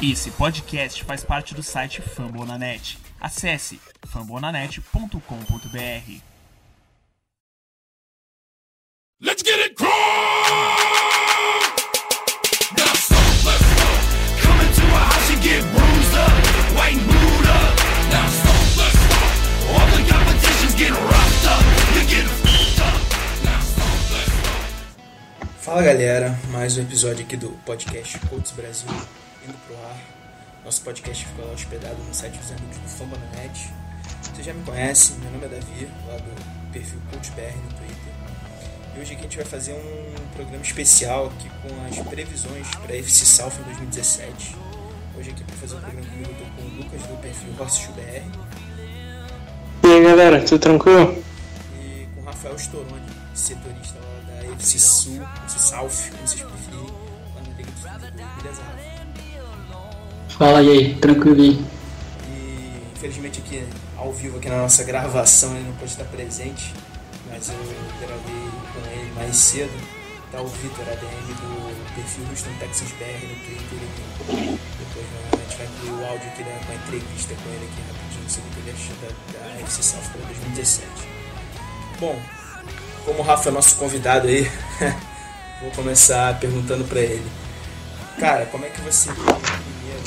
Esse podcast faz parte do site Fambonanet. Acesse fambonanet.com.br. Let's get it crunk! Now stop, let's go. Come into a house and get bruised up, white and booed up. Now stop, let's go. All the competition's getting roughed up. You're getting f***ed up. Now stop, let's go. Fala galera, mais um episódio aqui do podcast Colts Brasil indo pro ar. Nosso podcast fica lá hospedado no site dos amigos do Fambonanet. Você já me conhece, meu nome é Davi, lá do perfil CoachBR no Twitter. E hoje aqui a gente vai fazer um programa especial aqui com as previsões para a FC South em 2017. Hoje aqui para fazer o programa comigo eu tô com o Lucas do perfil HorseBR E aí galera, tudo tranquilo? e com o Rafael Storoni, setorista lá da FC Sul, FC South, como vocês preferirem, lá na Liga Vendedores. Beleza, Rafa? Fala aí, tranquilo aí. E infelizmente aqui ao vivo aqui na nossa gravação ele não pôde estar presente, mas eu gravei com ele mais cedo. Tá o Vitor ADM do perfil Houston Texas BR no Twitter aqui. Depois né, a gente vai incluir o áudio aqui da, da entrevista com ele aqui rapidinho sobre o que ele achou da, da FC South para 2017. Bom, como o Rafa é nosso convidado aí, vou começar perguntando para ele. Cara, como é que você vê primeiro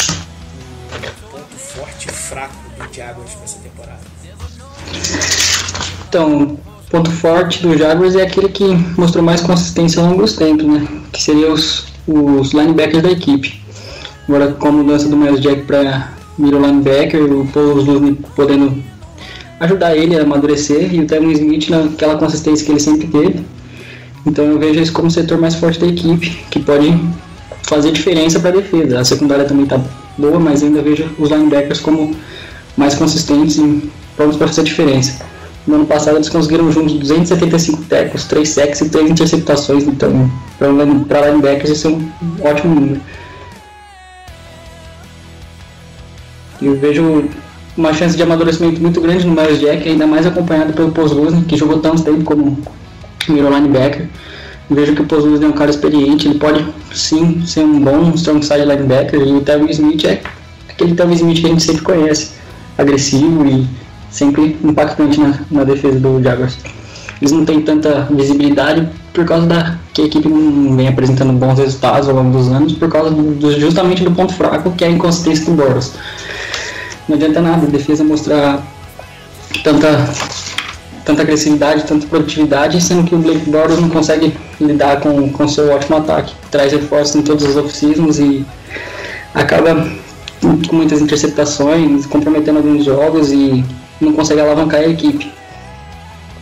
o ponto forte e fraco do Jaguars nessa temporada? Então, ponto forte do Jaguars é aquele que mostrou mais consistência ao longo dos tempos, né? Que seria os, os linebackers da equipe. Agora, com a mudança do Miles Jack para middle linebacker, o Paul podendo ajudar ele a amadurecer e o Tevin Smith naquela consistência que ele sempre teve. Então eu vejo isso como o setor mais forte da equipe, que pode fazer diferença para a defesa. A secundária também está boa, mas ainda vejo os linebackers como mais consistentes e prontos para fazer diferença. No ano passado eles conseguiram juntos 275 tackles, 3 sacks e 3 interceptações, então para linebackers isso é um ótimo número. Eu vejo uma chance de amadurecimento muito grande no Miles Jack, ainda mais acompanhado pelo Pozluzny, que jogou tanto tempo como middle linebacker. Vejo que o Pozluzny é um cara experiente, ele pode sim ser um bom strong side linebacker, e o Tevin Smith é aquele Tevin Smith que a gente sempre conhece, agressivo e sempre impactante na, na defesa do Jaguars. Eles não têm tanta visibilidade por causa da que a equipe não vem apresentando bons resultados ao longo dos anos, por causa do, do- justamente do ponto fraco que é a inconsistência do Boros. Não adianta nada a defesa mostrar tanta, tanta agressividade, tanta produtividade, sendo que o Blake Bortles não consegue lidar com com seu ótimo ataque. Traz reforços em todas as off-seasons e acaba com muitas interceptações, comprometendo alguns jogos e não consegue alavancar a equipe.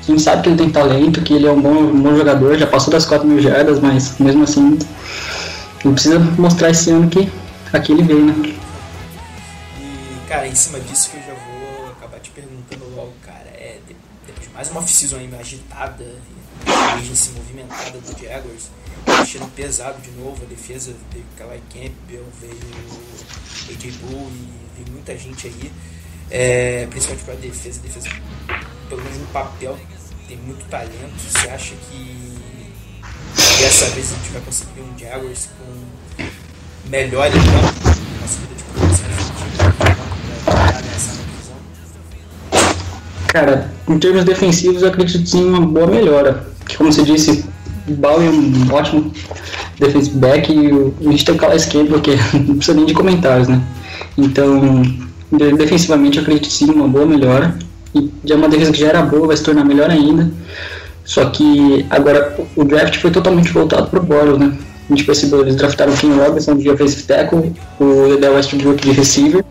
A gente sabe que ele tem talento, que ele é um bom, um bom jogador, já passou das 4 mil jardas, mas mesmo assim ele precisa mostrar esse ano que aqui ele veio, né? E, cara, em cima disso que eu já vou acabar te perguntando logo, cara, é de- depois de mais uma off-season agitada, agency movimentada do Jaguars, mexendo pesado de novo, a defesa veio Kawhi Campbell, veio AJ Bull e veio muita gente aí, é, principalmente para a defesa, a defesa, pelo menos no papel, tem muito talento, você acha que dessa vez a gente vai conseguir um Jaguars com melhor campo, uma subida de produção efetiva? Cara, em termos defensivos, eu acredito sim uma boa melhora. Que, como você disse, o Ball é um ótimo defensive back e o- a gente tem o não precisa nem de comentários, né? Então, de- defensivamente, eu acredito sim uma boa melhora. E já é uma defesa que já era boa, vai se tornar melhor ainda. Só que agora o draft foi totalmente voltado pro Boros, né? A gente percebeu, eles draftaram o King Robinson de offensive tackle, o Edel Westbrook de receiver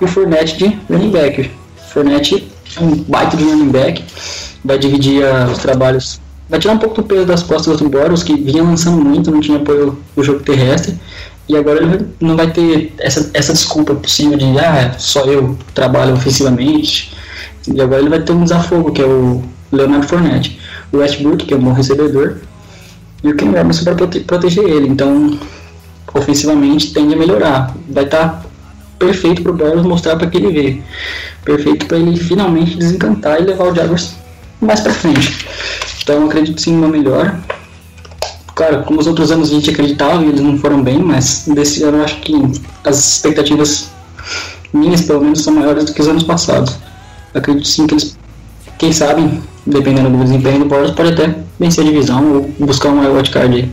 e o Fournette de running back. Fournette é um baita de running back, vai dividir ah, os trabalhos, vai tirar um pouco do peso das costas do Boros, que vinha lançando muito, não tinha apoio no jogo terrestre, e agora ele vai- não vai ter essa, essa desculpa possível de, ah, só eu trabalho ofensivamente, e agora ele vai ter um desafogo, que é o Leonardo Fournette. O Westbrook, que é um bom recebedor, e o Ken Robinson para prote- proteger ele. Então, ofensivamente, tende a melhorar. Vai estar perfeito para o Borges mostrar para que ele veio. Perfeito para ele finalmente desencantar e levar o Jaguars mais para frente. Então, acredito sim numa melhora. Cara, como os outros anos a gente acreditava e eles não foram bem, mas desse ano eu acho que as expectativas minhas, pelo menos, são maiores do que os anos passados. Acredito sim que eles, quem sabe, dependendo do desempenho do Borges, pode até vencer a divisão ou buscar uma wildcard aí.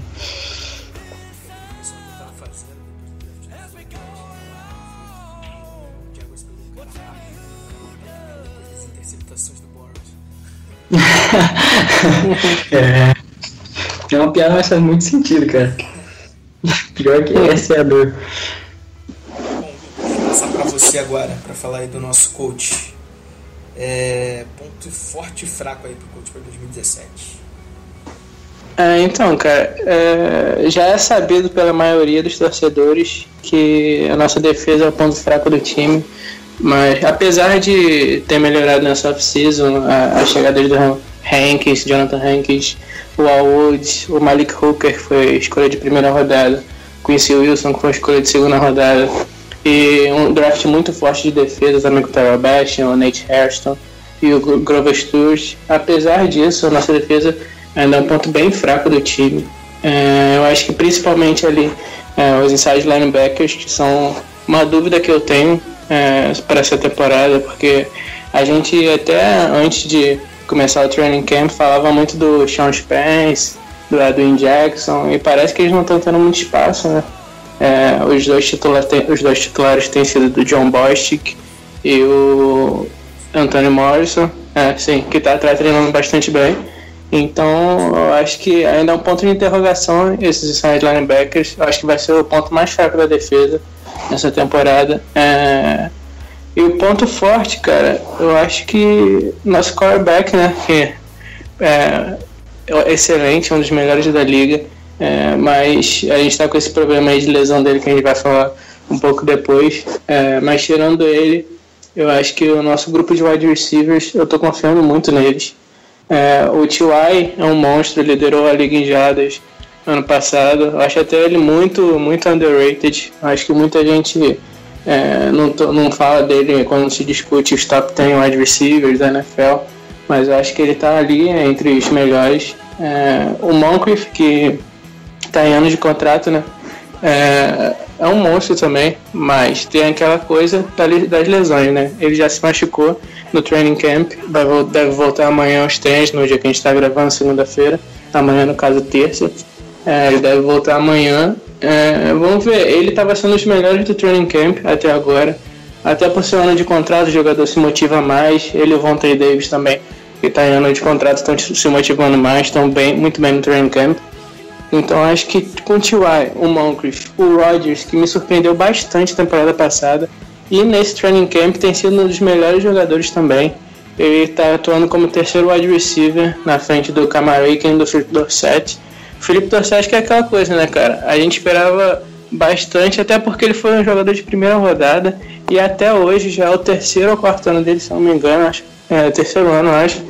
É. É uma piada, mas faz muito sentido, cara. Pior que essa é a dor. Bom, vou passar pra você agora, pra falar aí do nosso coach. É, ponto forte e fraco aí pro coach pra 2017. É, então, cara, é, já é sabido pela maioria dos torcedores que a nossa defesa é o ponto fraco do time. Mas apesar de ter melhorado nessa off-season, a, a chegada do Hankins, Jonathan Hankins, o Alwood, o Malik Hooker, que foi escolha de primeira rodada, Quincy Wilson, que foi escolha de segunda rodada, e um draft muito forte de defesa também com o Tyrell Bastion, o Nate Hairston e o Gro- Grover Stewart. Apesar disso, a nossa defesa ainda é um ponto bem fraco do time. É, eu acho que principalmente ali é, os inside linebackers, que são uma dúvida que eu tenho é, para essa temporada, porque a gente até antes de começar o training camp falava muito do Sean Spence, do Edwin Jackson, e parece que eles não estão tendo muito espaço, né? É, os, dois titulares, os dois titulares têm sido do John Bostic e o Anthony Morrison, é, sim, que está treinando bastante bem. Então, eu acho que ainda é um ponto de interrogação esses inside linebackers. Eu acho que vai ser o ponto mais fraco da defesa nessa temporada. É, E o ponto forte, cara, eu acho que nosso quarterback, né, que é excelente, um dos melhores da liga, é, mas a gente está com esse problema aí de lesão dele que a gente vai falar um pouco depois. É, mas tirando ele, eu acho que o nosso grupo de wide receivers, eu tô confiando muito neles. É, o T.Y. é um monstro, liderou a liga em jadas ano passado. Eu acho até ele muito, muito underrated. Eu acho que muita gente é, não, to- não fala dele quando se discute os top 10 wide receivers da NFL, mas eu acho que ele tá ali entre os melhores. É, o Moncrief, que tá em anos de contrato, né? É, é um monstro também, mas tem aquela coisa das lesões, né? Ele já se machucou no training camp, deve voltar amanhã aos treinos, no dia que a gente está gravando, segunda-feira, amanhã no caso terça. É, ele deve voltar amanhã. É, vamos ver, ele estava sendo um dos melhores do training camp até agora. Até por ser ano de contrato, o jogador se motiva mais. Ele e o Vontae Davis também, que está em ano de contrato, estão se motivando mais, estão bem, muito bem no training camp. Então acho que com o T.Y., o Moncrief, o Rodgers, que me surpreendeu bastante temporada passada, e nesse training camp tem sido um dos melhores jogadores também. Ele está atuando como terceiro wide receiver na frente do Camaraken e do Dorsett. Felipe Dorsett que é aquela coisa, né, cara? A gente esperava bastante, até porque ele foi um jogador de primeira rodada e até hoje já é o terceiro ou quarto ano dele, se não me engano, acho. É, terceiro ano, acho.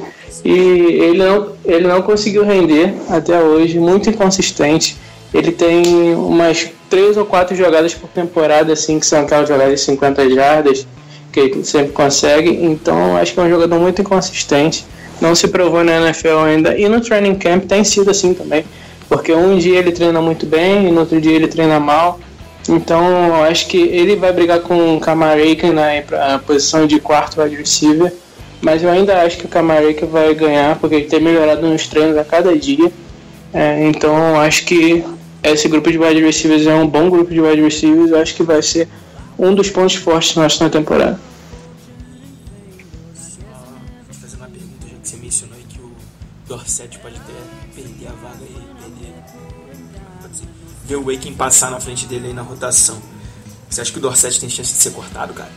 E ele não, ele não conseguiu render até hoje, muito inconsistente. Ele tem umas três ou quatro jogadas por temporada, assim, que são aquelas jogadas de 50 jardas, que ele sempre consegue. Então, acho que é um jogador muito inconsistente. Não se provou na NFL ainda. E no training camp tem sido assim também. Porque um dia ele treina muito bem e no outro dia ele treina mal. Então, eu acho que ele vai brigar com o Kamaraken na posição de quarto wide receiver. Mas eu ainda acho que o Kamaraken vai ganhar, porque ele tem melhorado nos treinos a cada dia. É, então, eu acho que esse grupo de wide receivers é um bom grupo de wide receivers. Eu acho que vai ser um dos pontos fortes nossos na temporada. Só te fazer uma pergunta, já que você mencionou aí que o Dorset pode até ver o Waken passar na frente dele aí na rotação. Você acha que o Dorset tem chance de ser cortado, cara?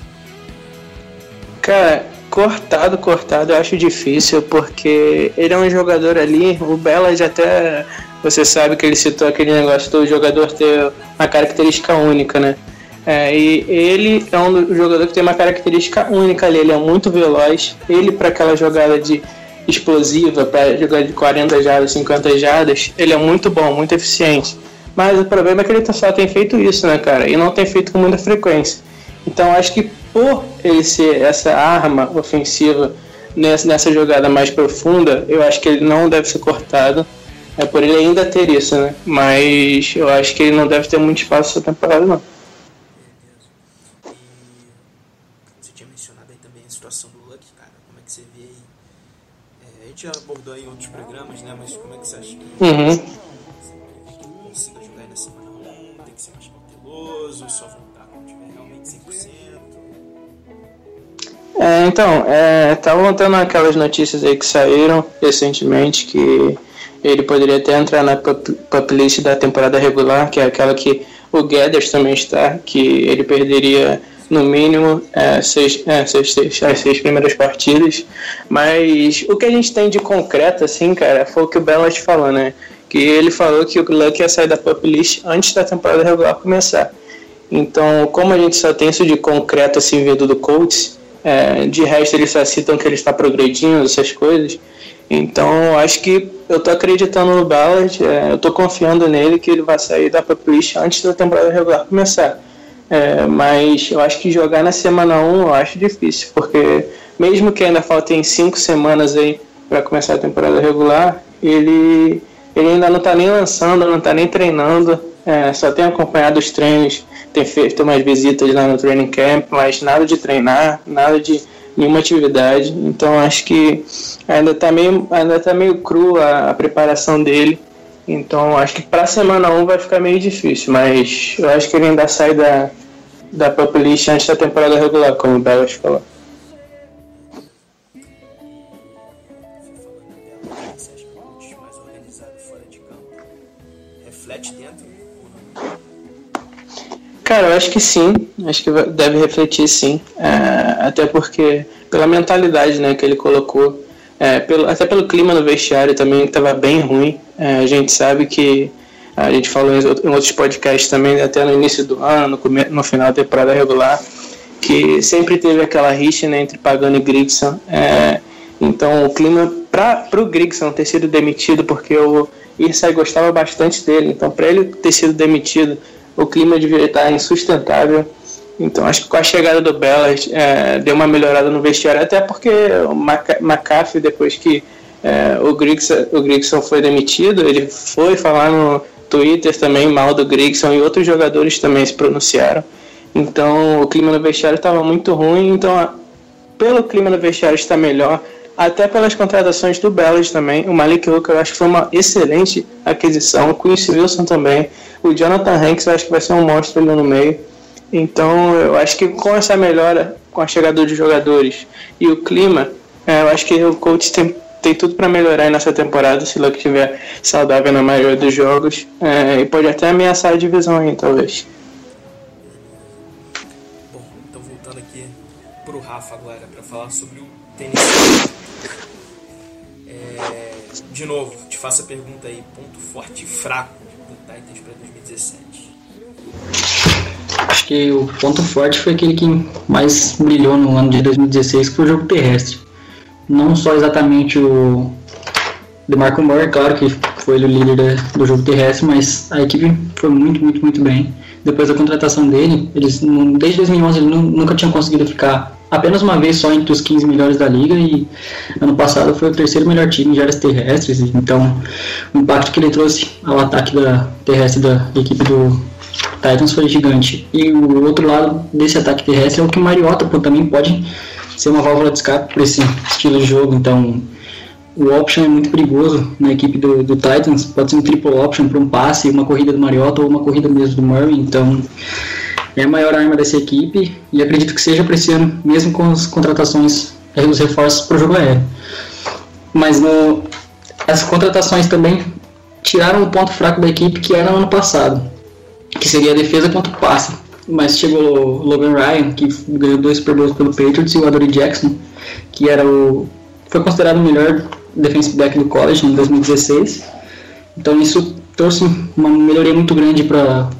Cara, cortado, cortado eu acho difícil, porque ele é um jogador ali, o Bellas até. Você sabe que ele citou aquele negócio do jogador ter uma característica única, né? É, e ele é um jogador que tem uma característica única ali, ele é muito veloz. Ele, para aquela jogada de explosiva, para jogar de 40 jardas, 50 jardas, ele é muito bom, muito eficiente. Mas o problema é que ele só tem feito isso, né, cara? E não tem feito com muita frequência. Então acho que por ele ser essa arma ofensiva nessa, nessa jogada mais profunda, eu acho que ele não deve ser cortado. é por ele ainda ter isso, né? Mas eu acho que ele não deve ter muito espaço essa temporada, não. Você tinha mencionado aí também a situação do Luck, cara. Como que você vê aí? A gente já abordou aí em outros programas, né? Mas como é que você acha que Uhum. Consiga jogar aí na semana 1? Tem que ser mais cauteloso, só voltar quando tiver realmente 100%? É, então, estavam tendo aquelas notícias aí que saíram recentemente que ele poderia até entrar na pup pup list da temporada regular, que é aquela que o Guedes também está, que ele perderia no mínimo é, seis, é, seis, seis, as seis primeiras partidas. Mas o que a gente tem de concreto, assim, cara, foi o que o Bellas falou, né? Que ele falou que o Luck ia sair da pup list antes da temporada regular começar. Então, como a gente só tem isso de concreto assim vindo do Colts, é, de resto eles só citam que ele está progredindo, essas coisas. Então, acho que eu tô acreditando no Ballard, é, eu tô confiando nele que ele vai sair da pup list antes da temporada regular começar. É, mas eu acho que jogar na semana 1 eu acho difícil, porque mesmo que ainda faltem 5 semanas aí para começar a temporada regular, ele, ele ainda não está nem lançando, não está nem treinando, é, só tem acompanhado os treinos, tem feito umas visitas lá no training camp, mas nada de treinar, nada de nenhuma atividade. Então acho que ainda está meio, ainda tá meio cru a, a preparação dele. Então acho que para a semana 1 vai ficar meio difícil, mas eu acho que ele ainda sai da, da pup list antes da temporada regular, como o Belas falou. Cara, eu acho que sim, acho que deve refletir sim, É, até porque pela mentalidade né, que ele colocou, é, pelo, até pelo clima no vestiário também que estava bem ruim. É, a gente sabe que a gente falou em out- em outros podcasts também, até no início do ano, no, no final da temporada regular, que sempre teve aquela rixa né, entre Pagano e Grigson. É, então o clima para o Grigson ter sido demitido, porque o Irsay gostava bastante dele, então para ele ter sido demitido, o clima devia estar insustentável. Então acho que com a chegada do Bellas é, deu uma melhorada no vestiário, até porque o McAfee, depois que é, o, Grigson, o Grigson foi demitido, ele foi falar no Twitter também mal do Grigson e outros jogadores também se pronunciaram. Então o clima no vestiário estava muito ruim, então a- pelo clima no vestiário está melhor, até pelas contratações do Bellas também. O Malik Hooker eu acho que foi uma excelente aquisição, o Quincy Wilson também. O Jonathan Hanks eu acho que vai ser um monstro ali no meio. Então eu acho que com essa melhora, com a chegada de jogadores e o clima, é, eu acho que o coach tem, tem tudo para melhorar nessa temporada, se Luck estiver saudável na maioria dos jogos. é, e pode até ameaçar a divisão aí, talvez. Bom, então voltando aqui pro Rafa agora para falar sobre o Tennessee. É, de novo, te faço a pergunta aí, ponto forte e fraco do Titans para 2017. Acho que o ponto forte foi aquele que mais brilhou no ano de 2016, que foi o jogo terrestre. Não só exatamente o DeMarco Moore, claro que foi o líder do jogo terrestre, mas a equipe foi muito, muito, muito bem. Depois da contratação dele, eles desde 2011 ele nu- nunca tinham conseguido ficar apenas uma vez só entre os 15 melhores da liga e ano passado foi o terceiro melhor time de áreas terrestres. Então, o impacto que ele trouxe ao ataque da terrestre da equipe do Titans foi gigante. E o outro lado desse ataque terrestre é o que o Mariota também pode ser uma válvula de escape para esse estilo de jogo. Então, o option é muito perigoso na equipe do, do Titans. Pode ser um triple option para um passe, uma corrida do Mariota ou uma corrida mesmo do Murray. Então, é a maior arma dessa equipe e acredito que seja para esse ano, mesmo com as contratações, eh, os reforços para o jogo aéreo. Mas no, as contratações também tiraram o ponto fraco da equipe que era no ano passado, que seria a defesa contra o passe. Mas chegou Logan Ryan, que ganhou dois Super Bowls pelo Patriots, e o Adoree Jackson, que era o foi considerado o melhor defensive back do college em 2016. Então isso trouxe uma melhoria muito grande para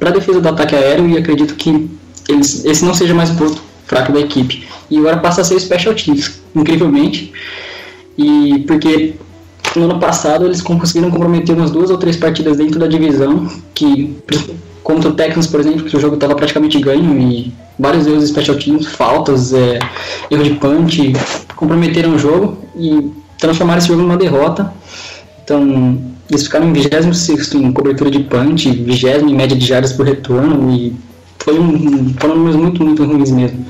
a defesa do ataque aéreo e acredito que eles, esse não seja mais o ponto fraco da equipe. E agora passa a ser o Special Teams, incrivelmente. E porque no ano passado eles conseguiram comprometer umas duas ou três partidas dentro da divisão, que contra o Texans, por exemplo, que o jogo estava praticamente ganho e vários erros de special teams, faltas, é, erro de punch, comprometeram o jogo e transformaram esse jogo numa derrota. Então, Eles ficaram em 26 em cobertura de punch, 20 em média de jardas por retorno e foi um, foram números muito, muito ruins mesmo.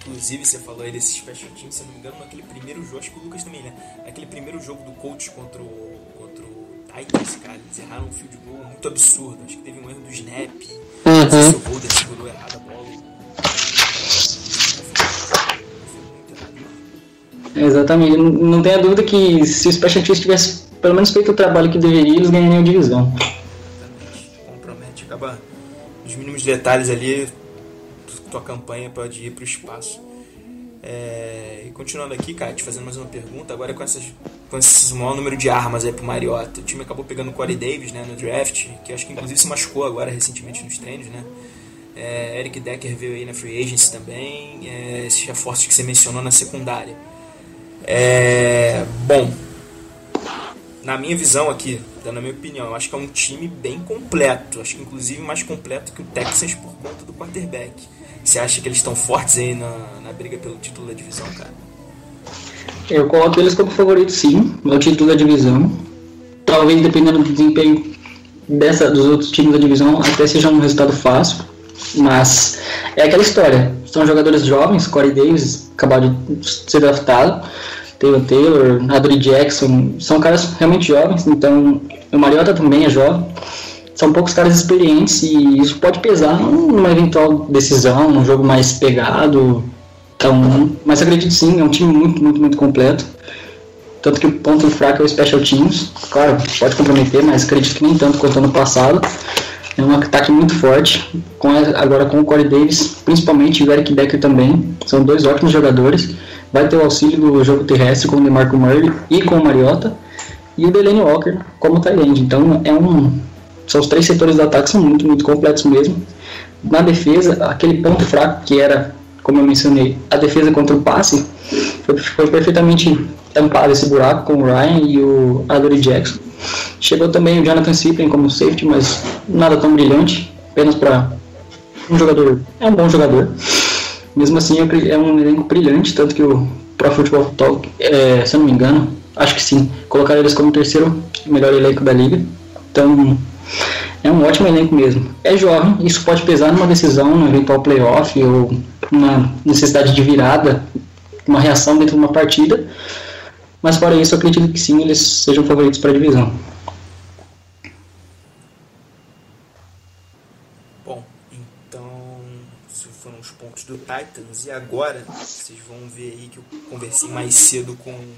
Inclusive, você falou aí desses special teams, se eu não me engano, naquele primeiro jogo, acho que o Lucas também, né? Aquele primeiro jogo do coach contra o, contra o Titans, cara, eles erraram um field goal muito absurdo. Acho que teve um erro do snap. Sei se o Holder segurou errado a bola. Exatamente, não, não tenha dúvida que se o Special Teams tivesse pelo menos feito o trabalho que deveria, eles ganhariam a divisão. Exatamente. Compromete. Acaba os mínimos detalhes ali, tua campanha pode ir para o espaço. É, e continuando aqui, cara, te fazendo mais uma pergunta, agora com, essas, com esse maior número de armas aí pro Mariota. O time acabou pegando o Corey Davis né, no draft, que acho que inclusive se machucou agora recentemente nos treinos, né? É, Eric Decker veio aí na Free Agency também, é, esses reforços que você mencionou na secundária. É, bom, na minha visão aqui, dando a minha opinião, acho que é um time bem completo. Acho que inclusive mais completo que o Texas por conta do quarterback. Você acha que eles estão fortes aí na, na briga pelo título da divisão, cara? Eu coloco eles como favorito sim, no título da divisão. Talvez dependendo do desempenho dessa, dos outros times da divisão, até seja um resultado fácil. Mas é aquela história. São jogadores jovens, Corey Davis acabou de ser draftado, Taylor Taylor, Jackson, são caras realmente jovens, então o Mariota também é jovem. São poucos caras experientes e isso pode pesar numa eventual decisão, num jogo mais pegado. Então, mas acredito sim, é um time muito, muito, muito completo. Tanto que o ponto fraco é o Special Teams. Claro, pode comprometer, mas acredito que nem tanto quanto ano passado. É um ataque muito forte, com agora com o Corey Davis, principalmente o Eric Decker também. São dois ótimos jogadores. Vai ter o auxílio do jogo terrestre com o DeMarco Murray e com o Mariota. E o Delaney Walker como Tyrande. Então é um. São os três setores do ataque são muito, muito completos mesmo. Na defesa, aquele ponto fraco que era, como eu mencionei, a defesa contra o passe, foi, foi perfeitamente tampado esse buraco com o Ryan e o Adoree Jackson. Chegou também o Jonathan Cyprien como safety, mas nada tão brilhante, apenas para um jogador. É um bom jogador. Mesmo assim, é um elenco brilhante, tanto que o Pro Football Talk, é, se eu não me engano, acho que sim, colocaram eles como terceiro melhor elenco da liga. Então, é um ótimo elenco mesmo. É jovem, isso pode pesar numa decisão, no eventual playoff ou uma necessidade de virada, uma reação dentro de uma partida. Mas fora isso, eu acredito que sim, eles sejam favoritos para a divisão. Bom, então, esses foram os pontos do Titans. E agora, vocês vão ver aí que eu conversei mais cedo com o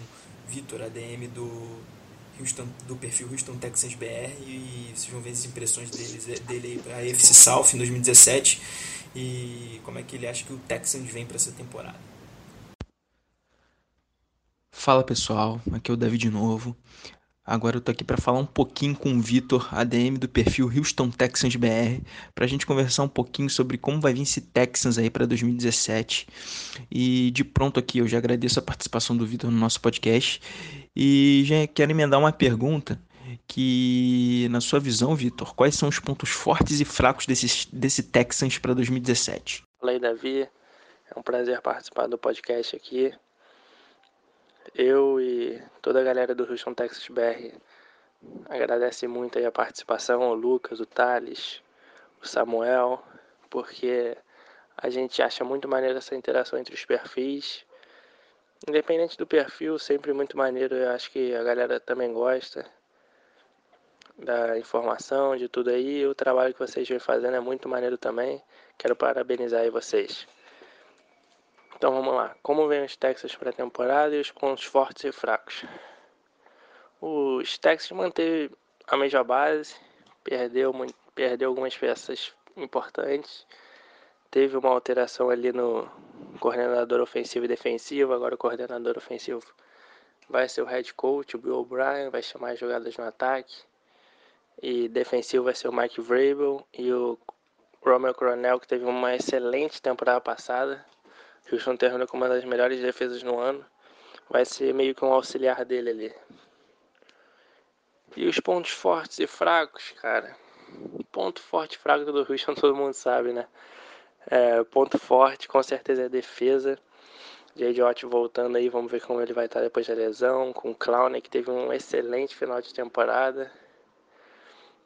Vitor, ADM do, Houston, do perfil Houston Texans BR. E vocês vão ver as impressões deles, dele aí para a AFC South em 2017. E como é que ele acha que o Texans vem para essa temporada. Fala pessoal, aqui é o Davi de novo. Agora eu tô aqui para falar um pouquinho com o Vitor, ADM do perfil Houston Texans BR, pra gente conversar um pouquinho sobre como vai vir esse Texans aí para 2017. E de pronto aqui eu já agradeço a participação do Vitor no nosso podcast e já quero emendar uma pergunta que na sua visão, Vitor, quais são os pontos fortes e fracos desse, desse Texans para 2017? Fala aí, Davi. É um prazer participar do podcast aqui. Eu e toda a galera do Houston Texas BR agradece muito a participação, o Lucas, o Thales, o Samuel, porque a gente acha muito maneiro essa interação entre os perfis. Independente do perfil, sempre muito maneiro, eu acho que a galera também gosta da informação, de tudo aí. O trabalho que vocês vêm fazendo é muito maneiro também. Quero parabenizar aí vocês. Então vamos lá. Como vem os Texas para a temporada e os pontos fortes e fracos? Os Texas manteve a mesma base, perdeu, perdeu algumas peças importantes. Teve uma alteração ali no coordenador ofensivo e defensivo. Agora o coordenador ofensivo vai ser o head coach, o Bill O'Brien, vai chamar as jogadas no ataque. E defensivo vai ser o Mike Vrabel e o Romeo Coronel, que teve uma excelente temporada passada. Houston terminou com uma das melhores defesas no ano. Vai ser meio que um auxiliar dele ali. E os pontos fortes e fracos, cara. Ponto forte e fraco do Houston todo mundo sabe, né? É, ponto forte com certeza é a defesa. J.J. Voltando aí, vamos ver como ele vai estar depois da lesão. Com o Clown, que teve um excelente final de temporada.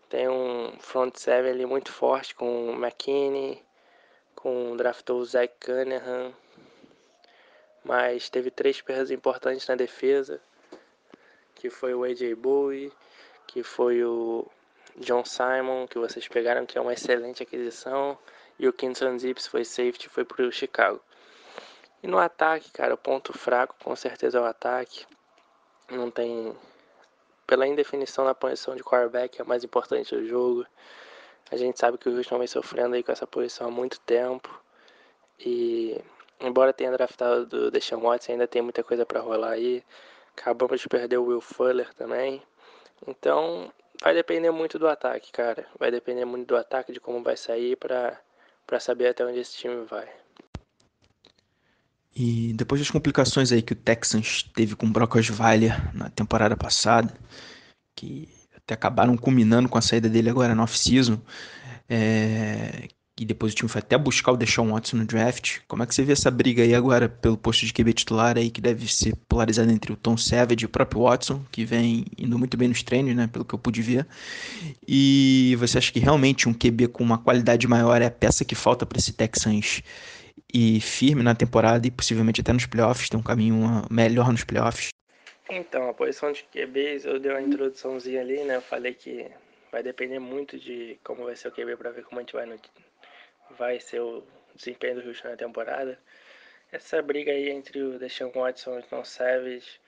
Tem um front seven ali muito forte com o McKinney, com draftou o Zach Cunningham. Mas teve três perdas importantes na defesa, que foi o AJ Bowie, que foi o John Simon, que vocês pegaram, que é uma excelente aquisição, e o Kingston Zips foi safety, foi pro Chicago. E no ataque, cara, o ponto fraco com certeza é o ataque. Não tem. Pela indefinição na posição de quarterback, é a mais importante do jogo. A gente sabe que o Houston vem sofrendo aí com essa posição há muito tempo. E embora tenha draftado do Deshaun Watson, ainda tem muita coisa para rolar aí. Acabamos de perder o Will Fuller também. Então, vai depender muito do ataque, cara. Vai depender muito do ataque, de como vai sair para para saber até onde esse time vai. E depois das complicações aí que o Texans teve com o Brock Osweiler na temporada passada, que até acabaram culminando com a saída dele agora no off-season, é, e depois o time foi até buscar o Deshaun Watson no draft. Como é que você vê essa briga aí agora pelo posto de QB titular aí, que deve ser polarizada entre o Tom Savage e o próprio Watson, que vem indo muito bem nos treinos, né, pelo que eu pude ver. E você acha que realmente um QB com uma qualidade maior é a peça que falta para esse Texans e firme na temporada e possivelmente até nos playoffs, ter um caminho melhor nos playoffs? Então, a posição de QBs, eu dei uma introduçãozinha ali, né? Eu falei que vai depender muito de como vai ser o QB para ver como a gente vai no, vai ser o desempenho do Houston na temporada. Essa briga aí entre o Deshaun Watson e o Tom Savage,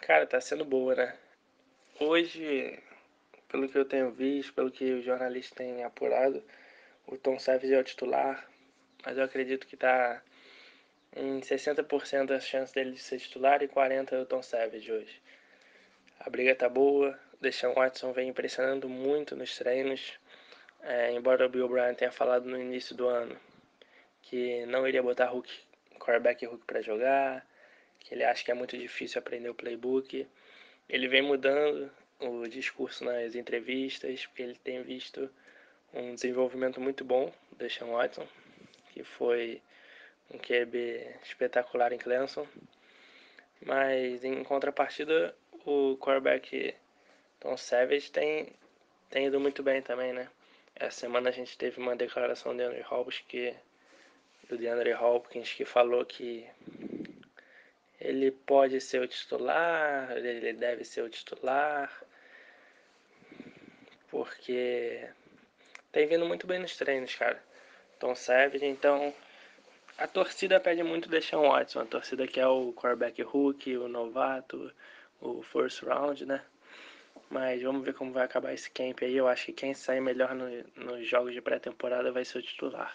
cara, tá sendo boa, né? Hoje, pelo que eu tenho visto, pelo que os jornalistas têm apurado, o Tom Savage é o titular, mas eu acredito que tá em 60% a chance dele de ser titular e 40% é o Tom Savage hoje. A briga tá boa, o Deshaun Watson vem impressionando muito nos treinos, é, embora o Bill Bryan tenha falado no início do ano que não iria botar Hulk, quarterback e Hulk para jogar, que ele acha que é muito difícil aprender o playbook, ele vem mudando o discurso nas entrevistas, porque ele tem visto um desenvolvimento muito bom do Sean Watson, que foi um QB espetacular em Clemson. Mas em contrapartida, o quarterback Tom Savage tem, tem ido muito bem também, né? Essa semana a gente teve uma declaração de Andrew Hopkins que do DeAndre Hopkins que falou que ele pode ser o titular, ele deve ser o titular, porque tem vindo muito bem nos treinos, cara. Tom Savage, então a torcida pede muito Deshaun Watson, a torcida que é o quarterback rookie, o novato, o first round, né? Mas vamos ver como vai acabar esse camp aí. Eu acho que quem sair melhor no, nos jogos de pré-temporada vai ser o titular.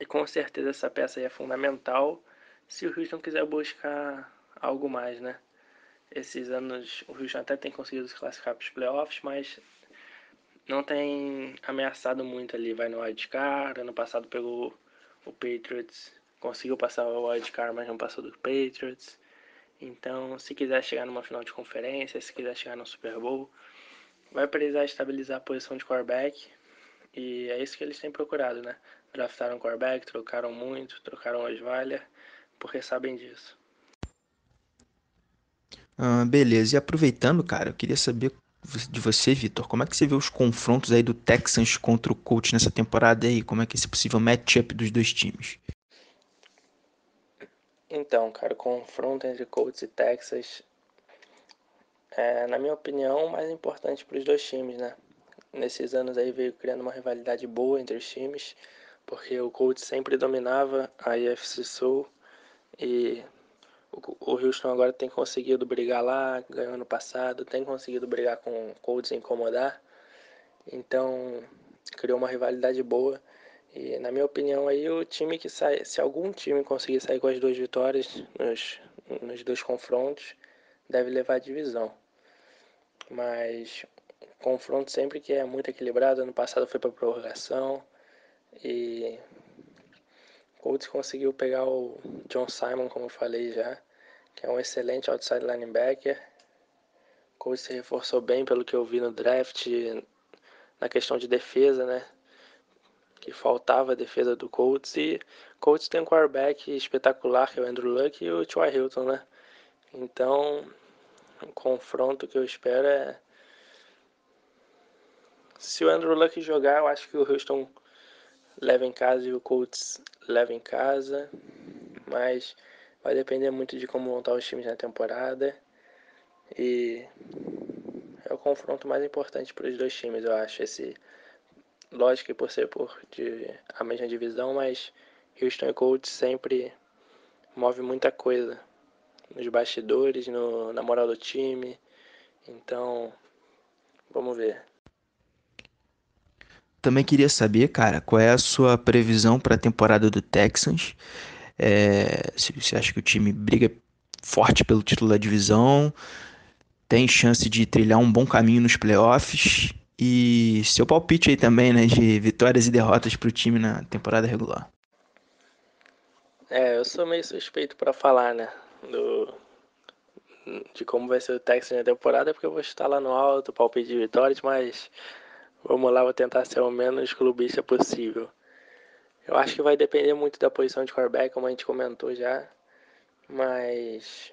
E com certeza essa peça aí é fundamental se o Houston quiser buscar algo mais, né? Esses anos o Houston até tem conseguido se classificar para os playoffs, mas não tem ameaçado muito ali. Vai no wildcard, ano passado pegou o Patriots, conseguiu passar o wildcard, mas não passou do Patriots. Então, se quiser chegar numa final de conferência, se quiser chegar no Super Bowl, vai precisar estabilizar a posição de quarterback. E é isso que eles têm procurado, né? Draftaram quarterback, trocaram muito, trocaram Osweiler, porque sabem disso. Ah, beleza, e aproveitando, cara, eu queria saber de você, Vitor, como é que você vê os confrontos aí do Texans contra o Colts nessa temporada aí? Como é que é esse possível matchup dos dois times? Então, cara, confronto entre Colts e Texas é, na minha opinião, o mais importante para os dois times, né? Nesses anos aí veio criando uma rivalidade boa entre os times, porque o Colts sempre dominava a AFC Sul e o Houston agora tem conseguido brigar lá, ganhou ano passado, tem conseguido brigar com o Colts e incomodar. Então, criou uma rivalidade boa e na minha opinião aí o time que sai, se algum time conseguir sair com as duas vitórias nos, nos dois confrontos, deve levar a divisão. Mas confronto sempre que é muito equilibrado, ano passado foi para prorrogação e Colts conseguiu pegar o John Simon, como eu falei já, que é um excelente outside linebacker. Colts se reforçou bem pelo que eu vi no draft na questão de defesa, né? Que faltava a defesa do Colts e Colts tem um quarterback espetacular que é o Andrew Luck e o T.Y. Hilton, né? Então, o confronto que eu espero é se o Andrew Luck jogar, eu acho que o Houston leva em casa e o Colts leva em casa, mas vai depender muito de como montar os times na temporada e é o confronto mais importante para os dois times, eu acho. Esse, lógico que por ser por de, a mesma divisão, mas Houston e Colts sempre move muita coisa nos bastidores, no, na moral do time. Então, vamos ver. Também queria saber, cara, qual é a sua previsão para a temporada do Texans? É, se você acha que o time briga forte pelo título da divisão, tem chance de trilhar um bom caminho nos playoffs e seu palpite aí também, né, de vitórias e derrotas para o time na temporada regular. É, eu sou meio suspeito para falar, né, do de como vai ser o Texas na temporada, porque eu vou estar lá no alto, palpite de vitórias, mas vamos lá, vou tentar ser o menos clubista possível. Eu acho que vai depender muito da posição de quarterback, como a gente comentou já, mas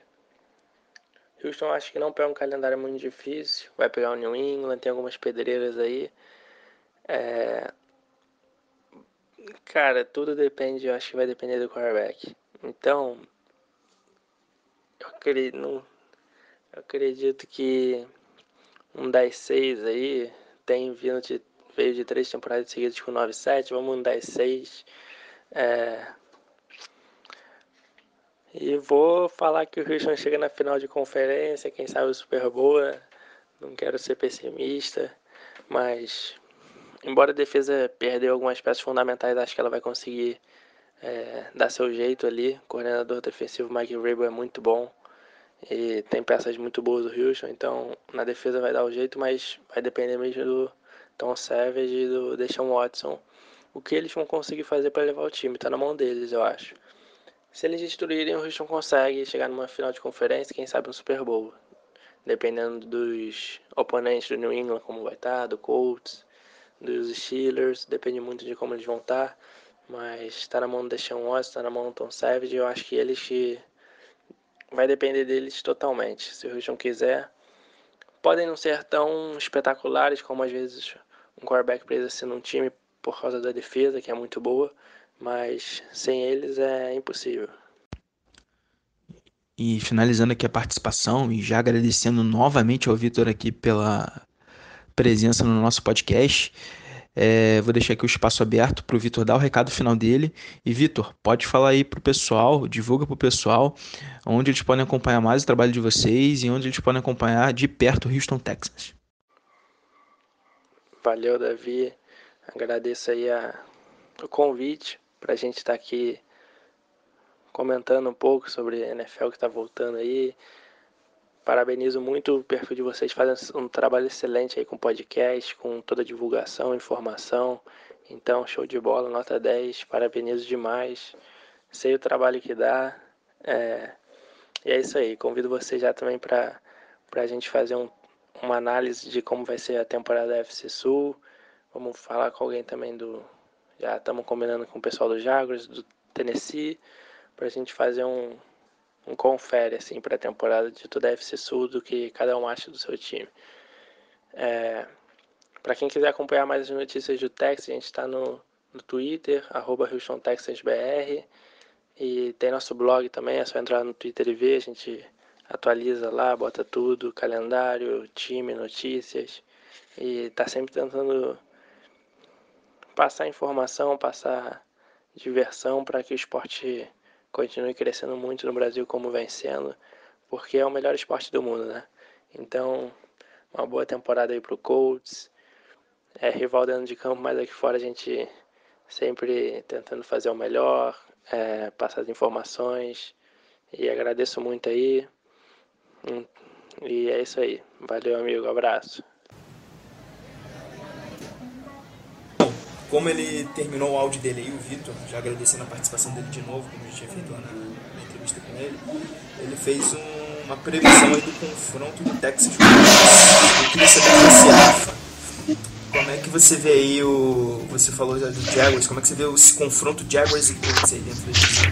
Houston acho que não pega um calendário muito difícil. Vai pegar o New England, tem algumas pedreiras aí. É... Cara, tudo depende, eu acho que vai depender do quarterback. Então, eu acredito, não, eu acredito que um 10-6 aí tem vindo de, veio de três temporadas seguidas com 9-7, vamos um 10-6. É, e vou falar que o Houston chega na final de conferência, quem sabe o Super Bowl. Não quero ser pessimista, mas embora a defesa perdeu algumas peças fundamentais, acho que ela vai conseguir é, dar seu jeito ali. O coordenador defensivo Mike Rabel é muito bom e tem peças muito boas do Houston, então na defesa vai dar o jeito, mas vai depender mesmo do Tom Savage e do Deshaun Watson. O que eles vão conseguir fazer para levar o time, tá na mão deles, eu acho. Se eles destruírem, o Houston consegue chegar numa final de conferência, quem sabe um Super Bowl. Dependendo dos oponentes do New England, como vai estar, do Colts, dos Steelers, depende muito de como eles vão estar. Mas está na mão do Deshaun Watson, está na mão do Tom Savage, eu acho que eles que vai depender deles totalmente. Se o Houston quiser, podem não ser tão espetaculares como às vezes um quarterback precisa ser num time por causa da defesa, que é muito boa, mas sem eles é impossível. E finalizando aqui a participação e já agradecendo novamente ao Vitor aqui pela presença no nosso podcast. É, vou deixar aqui o espaço aberto para o Vitor dar o recado final dele. E Vitor, pode falar aí para o pessoal, divulga para o pessoal onde eles podem acompanhar mais o trabalho de vocês e onde eles podem acompanhar de perto o Houston Texans. Valeu, Davi. Agradeço aí a, o convite para a gente estar tá aqui comentando um pouco sobre a NFL que está voltando aí. Parabenizo muito o perfil de vocês, fazem um trabalho excelente aí com podcast, com toda a divulgação, informação. Então, show de bola, nota 10, parabenizo demais. Sei o trabalho que dá. É... E é isso aí, convido vocês já também para a gente fazer um, uma análise de como vai ser a temporada da FC Sul. Vamos falar com alguém também do, já estamos combinando com o pessoal do Jaguars, do Tennessee, para a gente fazer um, um confere assim, para a temporada de toda a FC Sul, do que cada um acha do seu time. É, para quem quiser acompanhar mais as notícias do Texas, a gente está no, no Twitter, arroba HoustonTexasBR, e tem nosso blog também, é só entrar no Twitter e ver, a gente atualiza lá, bota tudo, calendário, time, notícias, e está sempre tentando passar informação, passar diversão para que o esporte continue crescendo muito no Brasil como vem sendo, porque é o melhor esporte do mundo, né? Então, uma boa temporada aí pro Colts. É rival dentro de campo, mas aqui fora a gente sempre tentando fazer o melhor, é, passar as informações. E agradeço muito aí. Hum, e é isso aí. Valeu, amigo. Abraço. Como ele terminou o áudio dele aí, o Vitor, já agradecendo a participação dele de novo, como a gente tinha feito lá na, na entrevista com ele, ele fez um, uma previsão aí do confronto do Texas com o Eu queria saber você acha Como é que você vê aí o. Você falou já do Jaguars, como é que você vê esse confronto Jaguars e Colts aí dentro divisão?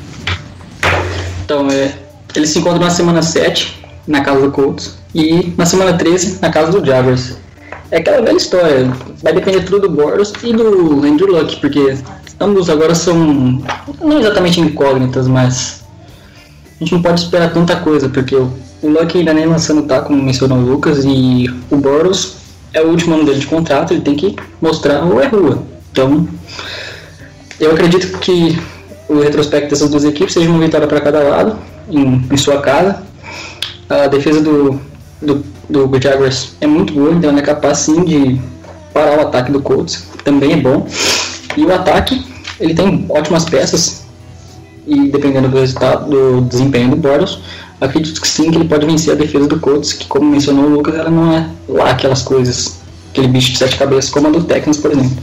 Então, é, eles se encontram na semana 7, na casa do Colts, e na semana 13, na casa do Jaguars. É aquela velha história, vai depender tudo do Boros e do Andrew Luck, porque ambos agora são não exatamente incógnitas, mas a gente não pode esperar tanta coisa, porque o Luck ainda nem lançando tá, como mencionou o Lucas, e o Boros é o último ano dele de contrato, ele tem que mostrar ou é rua. Então, eu acredito que o retrospecto dessas duas equipes seja uma vitória para cada lado, em, em, sua casa. A defesa do, do, do Jaguars é muito boa, então ela é capaz sim de parar o ataque do Colts, também é bom. E o ataque, ele tem ótimas peças, e dependendo do resultado, do desempenho do Boros, acredito que sim, que ele pode vencer a defesa do Colts, que como mencionou o Lucas, ela não é lá aquelas coisas, aquele bicho de sete cabeças como a do Texans, por exemplo.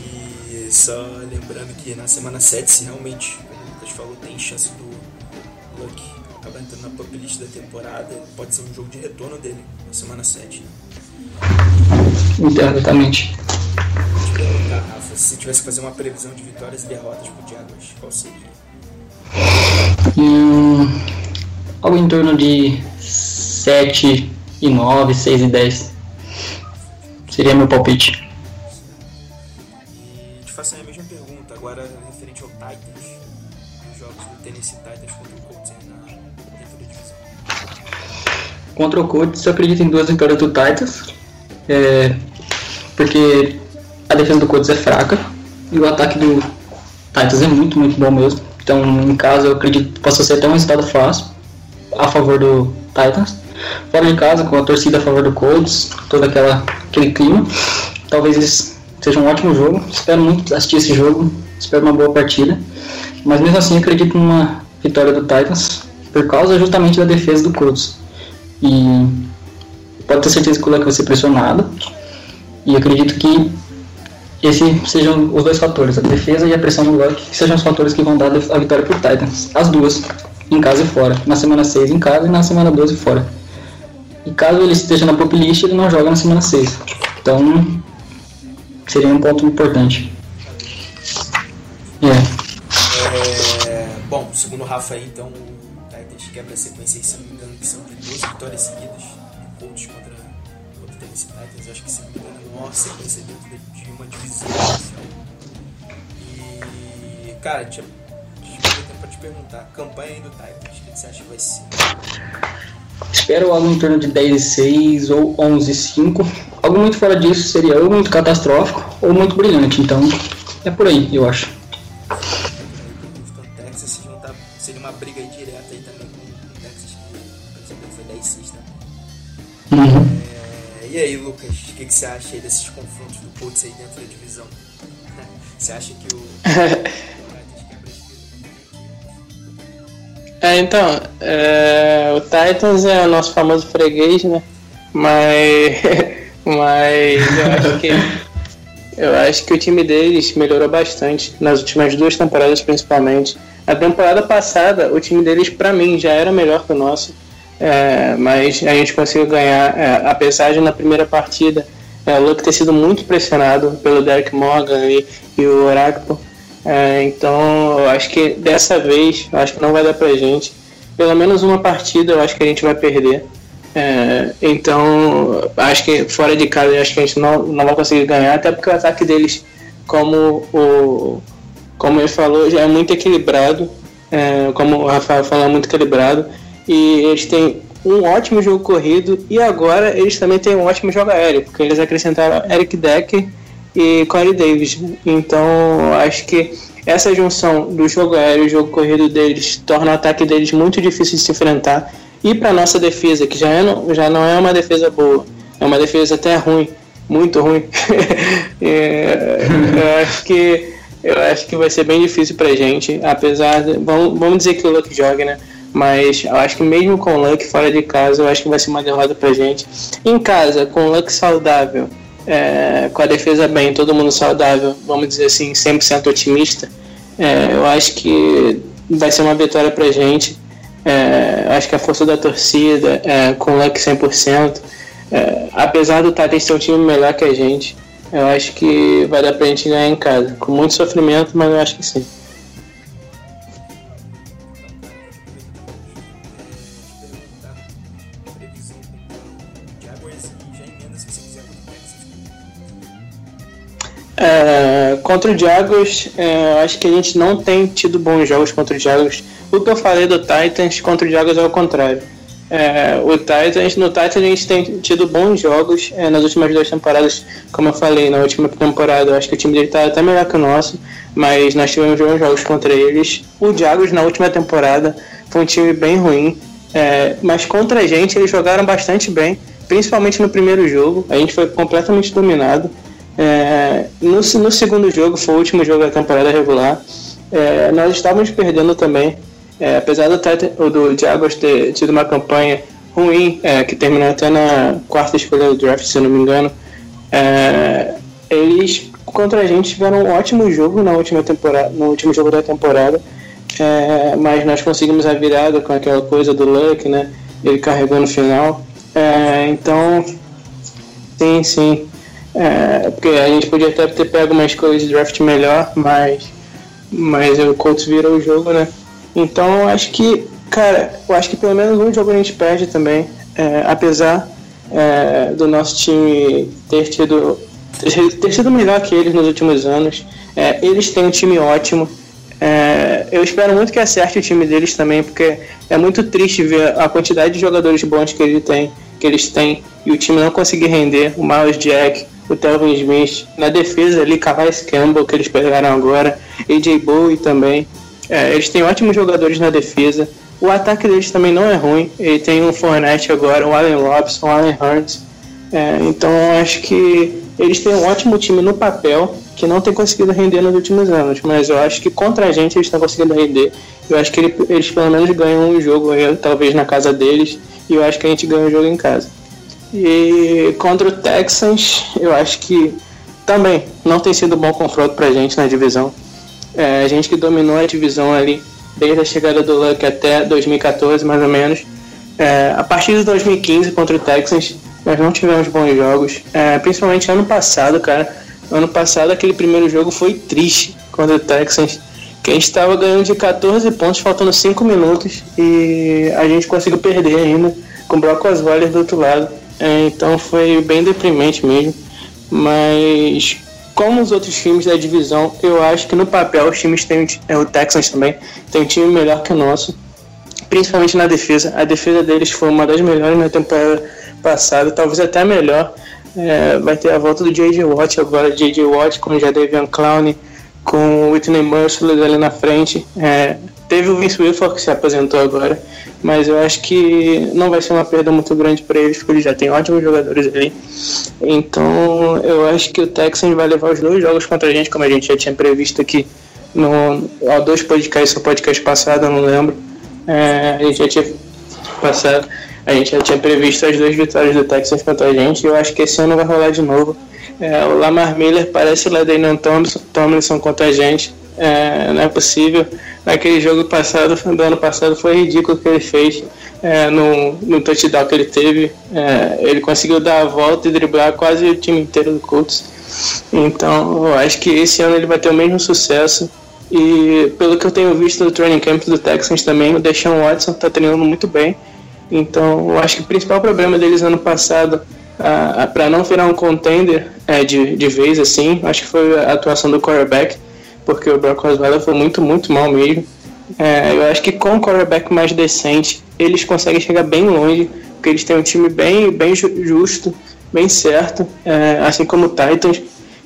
E só lembrando que na semana 7, se realmente, como o Lucas falou, tem chance do Luck acabar entrando na pop list da temporada, pode ser um jogo de retorno dele na semana 7. Né? Exatamente. Se tivesse que fazer uma previsão de vitórias e derrotas pro Jaguars, qual seria? Hum, algo em torno de 7 e 9, 6 e 10. Seria meu palpite. Contra o Colts, eu acredito em duas vitórias do Titans, é, porque a defesa do Colts é fraca e o ataque do Titans é muito, muito bom mesmo. Então, em casa, eu acredito que possa ser até um resultado fácil a favor do Titans. Fora de casa, com a torcida a favor do Colts, todo aquela, aquele clima, talvez seja um ótimo jogo. Espero muito assistir esse jogo, espero uma boa partida. Mas mesmo assim, acredito numa vitória do Titans por causa justamente da defesa do Colts. E pode ter certeza que o Luck vai ser pressionado. E acredito que esses sejam os dois fatores, a defesa e a pressão do Luck, que sejam os fatores que vão dar a vitória para Titans. As duas, em casa e fora. Na semana 6 em casa e na semana 12 fora. E caso ele esteja na pop list, ele não joga na semana 6. Então, seria um ponto importante. Yeah. É, bom, segundo o Rafa aí, então o Titans quebra a sequência, se são de duas vitórias seguidas do Colts contra, contra o Tennessee Titans. Acho que se não me engano é a maior sequência dentro de uma divisão oficial. E, cara, tinha, tempo pra te perguntar, campanha aí do Titans, o que você acha que vai ser? Espero algo em torno de 10 e 6 ou 11 e 5. Algo muito fora disso seria ou muito catastrófico ou muito brilhante. Então, é por aí, eu acho. E aí, Lucas, o que, que você acha aí desses confrontos do Colts aí dentro da divisão? Você acha que o? É, então, é, o Titans é o nosso famoso freguês, né? Mas, mas eu acho que eu acho que o time deles melhorou bastante nas últimas duas temporadas, principalmente. A temporada passada, o time deles, pra mim, já era melhor que o nosso, é, mas a gente conseguiu ganhar, é, apesar de na primeira partida é, o Luck ter sido muito pressionado pelo Derek Morgan e, e o Orakpo. É, então, eu acho que dessa vez, acho que não vai dar pra gente. Pelo menos uma partida eu acho que a gente vai perder. É, então, acho que fora de casa, acho que a gente não, não vai conseguir ganhar, até porque o ataque deles, como o como ele falou, já é muito equilibrado. É, como o Rafael falou, é muito equilibrado. E eles têm um ótimo jogo corrido e agora eles também têm um ótimo jogo aéreo, porque eles acrescentaram Eric Decker e Corey Davis. Então, acho que essa junção do jogo aéreo e o jogo corrido deles torna o ataque deles muito difícil de se enfrentar. E para nossa defesa, que já, é, não- já não é uma defesa boa, é uma defesa até ruim, muito ruim. É, eu acho que eu acho que vai ser bem difícil pra gente, apesar de, vamos, vamos dizer que o Luck joga, né? Mas eu acho que mesmo com o Luck fora de casa, eu acho que vai ser uma derrota pra gente. Em casa, com o Luck saudável, é, com a defesa bem, todo mundo saudável, vamos dizer assim, 100% otimista, é, eu acho que vai ser uma vitória pra gente. É, acho que a força da torcida, é, com o Luck 100%, é, apesar do Titans ser um time melhor que a gente, eu acho que vai dar pra gente ganhar em casa. Com muito sofrimento, mas eu acho que sim. É, contra o Jaguars, é, acho que a gente não tem tido bons jogos contra o Jaguars. O que eu falei do Titans contra o Jaguars é o contrário. É, o Titans, no Titans a gente tem tido bons jogos é, nas últimas duas temporadas, como eu falei, na última temporada eu acho que o time dele está até melhor que o nosso, mas nós tivemos bons jogos contra eles. O Jaguars na última temporada foi um time bem ruim, é, mas contra a gente eles jogaram bastante bem, principalmente no primeiro jogo, a gente foi completamente dominado. É, no, no, segundo jogo, foi o último jogo da temporada regular, é, nós estávamos perdendo também. É, apesar do, do ter tido uma campanha ruim, é, que terminou até na quarta escolha do draft, se eu não me engano, é, eles contra a gente tiveram um ótimo jogo na última temporada, no último jogo da temporada, é, mas nós conseguimos a virada com aquela coisa do Luck, né? Ele carregou no final. então, sim, sim. É, porque a gente podia até ter pego uma escolha de draft melhor, mas, mas o Colts virou o jogo, né? Então acho que, cara, eu acho que pelo menos um jogo a gente perde também. É, apesar é, do nosso time ter tido ter sido melhor que eles nos últimos anos. É, eles têm um time ótimo. É, eu espero muito que acerte o time deles também, porque é muito triste ver a quantidade de jogadores bons que, ele tem, que eles têm e o time não conseguir render. O Miles Jack, o Telvin Smith, na defesa ali, Calais Campbell, que eles pegaram agora, AJ Bowie também. É, eles têm ótimos jogadores na defesa. O ataque deles também não é ruim. Ele tem um Fournette agora, o Allen Robson, o Allen Hurts. É, então acho que eles têm um ótimo time no papel que não tem conseguido render nos últimos anos. Mas eu acho que contra a gente eles estão conseguindo render. Eu acho que ele, eles pelo menos ganham um jogo aí, talvez na casa deles. E eu acho que a gente ganha o um jogo em casa. E contra o Texans, eu acho que também não tem sido um bom confronto pra gente na divisão. É, a gente que dominou a divisão ali desde a chegada do Luck até 2014, mais ou menos. É, a partir de 2015 contra o Texans, nós não tivemos bons jogos, é, principalmente ano passado, cara. Ano passado, aquele primeiro jogo foi triste contra o Texans, que a gente estava ganhando de 14 pontos, faltando 5 minutos, e a gente conseguiu perder ainda, com o Brock Osweiler do outro lado. É, então foi bem deprimente mesmo. Mas como os outros times da divisão, eu acho que no papel os times têm é, o Texans também tem um time melhor que o nosso, principalmente na defesa. A defesa deles foi uma das melhores na temporada passada, talvez até melhor. É, vai ter a volta do J.J. Watt agora, J.J. Watt com o Jadavion Clown, com o Whitney Merciless ali na frente. É, teve o Vince Wilfork que se aposentou agora, mas eu acho que não vai ser uma perda muito grande para eles, porque eles já têm ótimos jogadores ali. Então eu acho que o Texans vai levar os dois jogos contra a gente, como a gente já tinha previsto aqui no ó, dois podcasts, o podcast passado, eu não lembro. É, a gente já tinha passado, a gente já tinha previsto as duas vitórias do Texans contra a gente, e eu acho que esse ano vai rolar de novo. É, o Lamar Miller parece o Ladanian Thompson, Tomlinson contra a gente. É, não é possível. Naquele jogo passado, do ano passado, foi ridículo o que ele fez é, no, no touchdown que ele teve. É, ele conseguiu dar a volta e driblar quase o time inteiro do Colts. Então, eu acho que esse ano ele vai ter o mesmo sucesso. E pelo que eu tenho visto no training camp do Texans também, o Deshaun Watson está treinando muito bem. Então, eu acho que o principal problema deles ano passado, para não virar um contender é, de, de vez assim, acho que foi a atuação do quarterback porque o Brock Osweiler foi muito, muito mal mesmo. É, eu acho que com um quarterback mais decente, eles conseguem chegar bem longe, porque eles têm um time bem, bem justo, bem certo, é, assim como o Titans.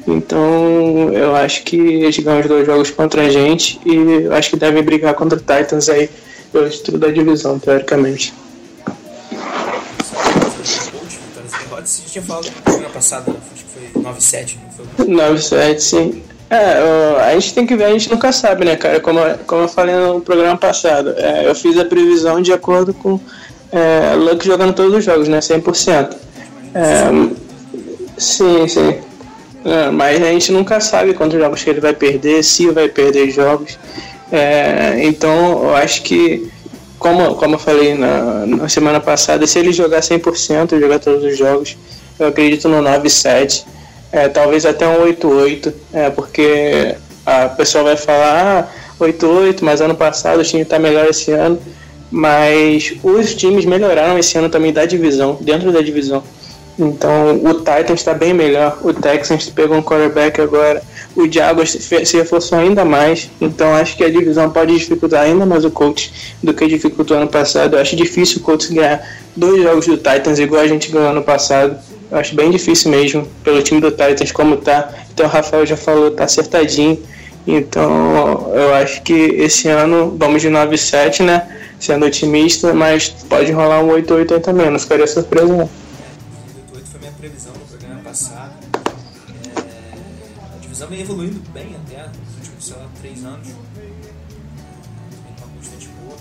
Então eu acho que eles ganham os dois jogos contra a gente e eu acho que devem brigar contra o Titans aí pelo título da divisão, teoricamente. Você tinha falado na passada, acho que foi 9-7, 9-7, sim. É, a gente tem que ver, a gente nunca sabe, né, cara? Como, como eu falei no programa passado, é, eu fiz a previsão de acordo com é, Luck jogando todos os jogos, né? 100%. É, sim, sim. É, mas a gente nunca sabe quantos jogos que ele vai perder, se vai perder jogos. É, então, eu acho que como, como eu falei na, na semana passada, se ele jogar 100%, jogar todos os jogos, eu acredito no 9-7, é, talvez até um 8-8, é, porque a pessoa vai falar, ah, 8-8, mas ano passado o time está melhor esse ano, mas os times melhoraram esse ano também da divisão, dentro da divisão. Então o Titans está bem melhor, o Texans pegou um quarterback agora, o Jaguars se reforçou ainda mais, então acho que a divisão pode dificultar ainda mais o Colts do que dificultou ano passado. Eu acho difícil o Colts ganhar dois jogos do Titans igual a gente ganhou ano passado. Eu acho bem difícil mesmo pelo time do Titans como tá. Então o Rafael já falou, tá acertadinho. Então eu acho que esse ano vamos de 9-7, né? Sendo otimista, mas pode rolar um 8-8 também, não ficaria surpresa não. 8-8 foi minha previsão no programa passado. A divisão vem evoluindo bem até nos últimos, sei lá, 3 anos. Uma constante boa.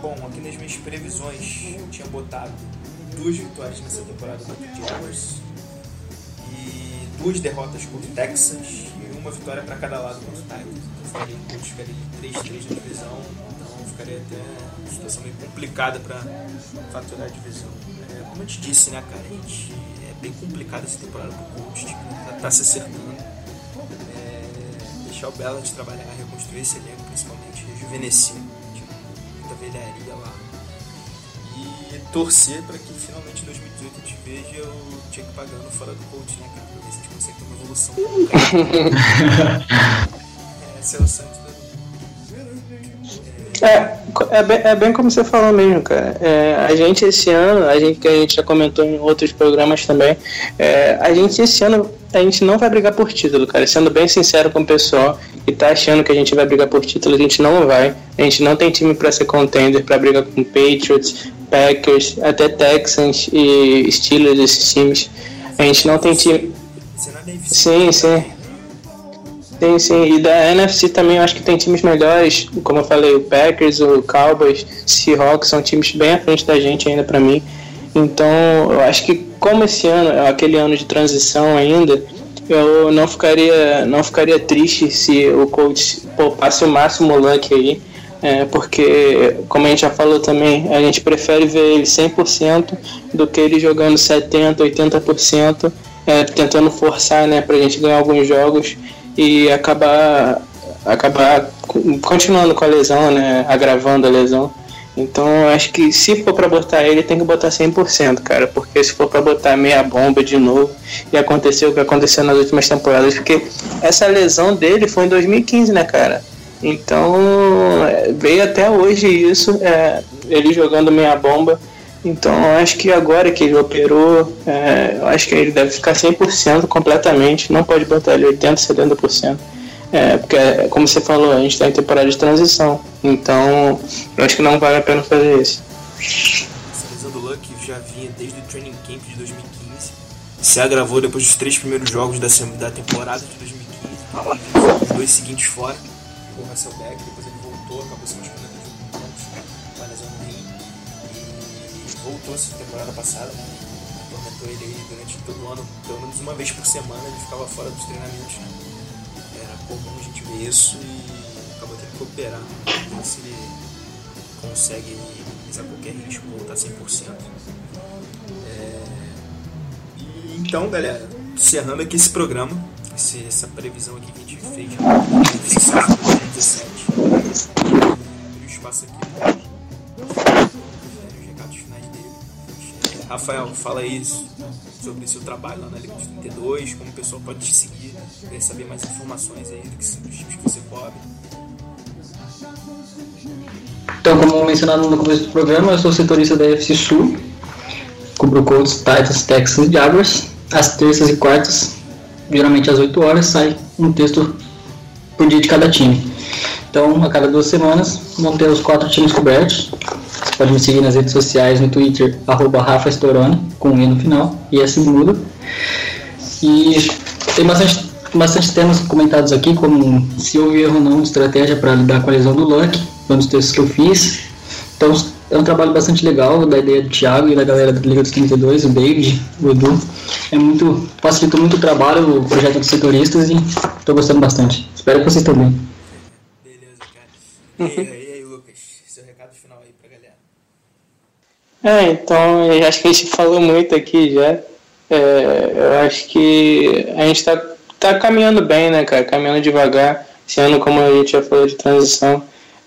Bom, aqui nas minhas previsões eu tinha botado duas vitórias nessa temporada contra o Jaguars e duas derrotas contra o Texas e uma vitória para cada lado contra o Titans. Eu ficaria, eu ficaria de 3-3 na divisão, então ficaria até uma situação meio complicada para faturar a divisão. É, como eu te disse, né, cara, a gente, bem complicado essa temporada pro Colts, tipo, tá, tá se acertando. É, deixar o Bellet trabalhar, reconstruir esse elenco, principalmente, rejuvenescer, tipo, muita velharia lá. E torcer para que finalmente em 2018 a gente veja o Chuck pagando fora do coach, né, cara? Pra ver se a gente consegue ter uma evolução. é, o Santos É, é, bem, é bem como você falou mesmo, cara. É, a gente esse ano, a gente que a gente já comentou em outros programas também, é, a gente esse ano a gente não vai brigar por título, cara. Sendo bem sincero com o pessoal que tá achando que a gente vai brigar por título, a gente não vai. A gente não tem time para ser contender, para brigar com Patriots, Packers, até Texans e Steelers, esses times. A gente não tem time. É. Sim, sim. Sim, sim. E da NFC também eu acho que tem times melhores, como eu falei, o Packers, o Cowboys, Seahawks, são times bem à frente da gente ainda pra mim. Então, eu acho que como esse ano é aquele ano de transição ainda, eu não ficaria, não ficaria triste se o coach poupasse o máximo luck aí. É, porque, como a gente já falou também, a gente prefere ver ele 100% do que ele jogando 70%, 80%, é, tentando forçar né, pra gente ganhar alguns jogos e acabar, acabar co- continuando com a lesão, né, agravando a lesão. Então, acho que se for pra botar ele, tem que botar 100%, cara, porque se for pra botar meia bomba de novo e acontecer o que aconteceu nas últimas temporadas, porque essa lesão dele foi em 2015, né, cara? Então, é, veio até hoje isso, é, ele jogando meia bomba. Então, eu acho que agora que ele operou, é, eu acho que ele deve ficar 100% completamente, não pode botar ele 80%, 70%. É, porque, como você falou, a gente está em temporada de transição. Então, eu acho que não vale a pena fazer isso. Essa lesão do Luck já vinha desde o training camp de 2015. Se agravou depois dos três primeiros jogos da, temporada de 2015. Os dois seguintes fora. Com o Russell Beck, voltou essa temporada passada, né? Atormentou ele aí durante todo o ano, pelo menos uma vez por semana ele ficava fora dos treinamentos, né? Era comum a gente ver isso e acabou tendo que operar. Então se ele consegue minimizar qualquer risco, voltar 100%. É... E então, galera, encerrando aqui esse programa, esse- essa previsão aqui que a gente fez já desse sábado, 2017. Abrir o espaço aqui Rafael, fala aí sobre seu trabalho lá na Liga dos 32, como o pessoal pode te seguir, querer saber mais informações aí dos times que você cobre. Então, como mencionado no começo do programa, eu sou setorista da FC Sul, cubro Colts, Titans, Texans e Jaguars. Às terças e quartas, geralmente às 8 horas, sai um texto por dia de cada time. Então, a cada duas semanas, vão ter os quatro times cobertos. Pode me seguir nas redes sociais, no Twitter, arroba Rafa Storoni, com um E no final, e assim muda. E tem bastante, bastante temas comentados aqui, como se houve erro ou não de estratégia para lidar com a lesão do Luck, um dos textos que eu fiz. Então é um trabalho bastante legal da ideia do Thiago e da galera da Liga dos 32, o David, o Edu. É muito, facilitou muito o trabalho, o projeto dos setoristas e estou gostando bastante. Espero que vocês também. Beleza, cara. E aí, e aí, Lucas, seu recado É, então, acho que a gente falou muito aqui já. É, eu acho que a gente tá, tá caminhando bem, né, cara? Caminhando devagar. Esse ano, como a gente já falou de transição,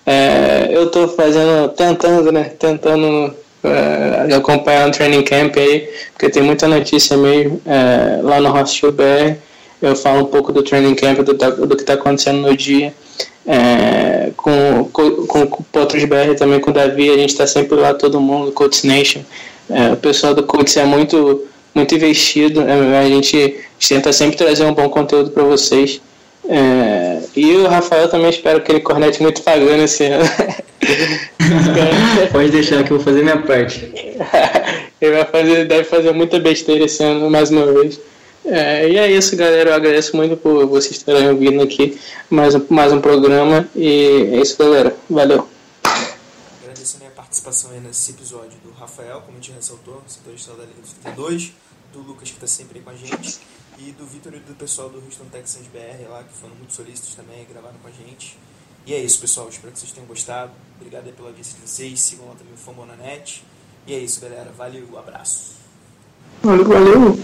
é, eu tô fazendo, tentando, né? Tentando é, acompanhar o training camp aí, porque tem muita notícia mesmo é, lá no Hostel BR. Eu falo um pouco do training camp, do, do que está acontecendo no dia. É, com, com, com o Potros BR também, com o Davi, a gente está sempre lá, todo mundo, Coach Nation. É, o pessoal do Coach é muito, muito investido, é, a, gente, a, gente, tenta sempre trazer um bom conteúdo para vocês. É, e o Rafael também espero que ele cornete muito pagando esse ano. Pode deixar que eu vou fazer minha parte. ele vai fazer, deve fazer muita besteira esse ano, mais uma vez. É, e é isso, galera. Eu agradeço muito por vocês terem ouvido aqui mais um, mais um programa. E é isso, galera. Valeu. Agradeço a minha participação aí nesse episódio do Rafael, como a gente ressaltou, setorista da Liga dos 32, do Lucas, que está sempre aí com a gente, e do Vitor e do pessoal do Houston Texans BR lá, que foram muito solícitos também, gravaram com a gente. E é isso, pessoal. Espero que vocês tenham gostado. Obrigado aí pela audiência de vocês. Sigam lá também o Fambonanet. E é isso, galera. Valeu, abraço. Valeu, valeu.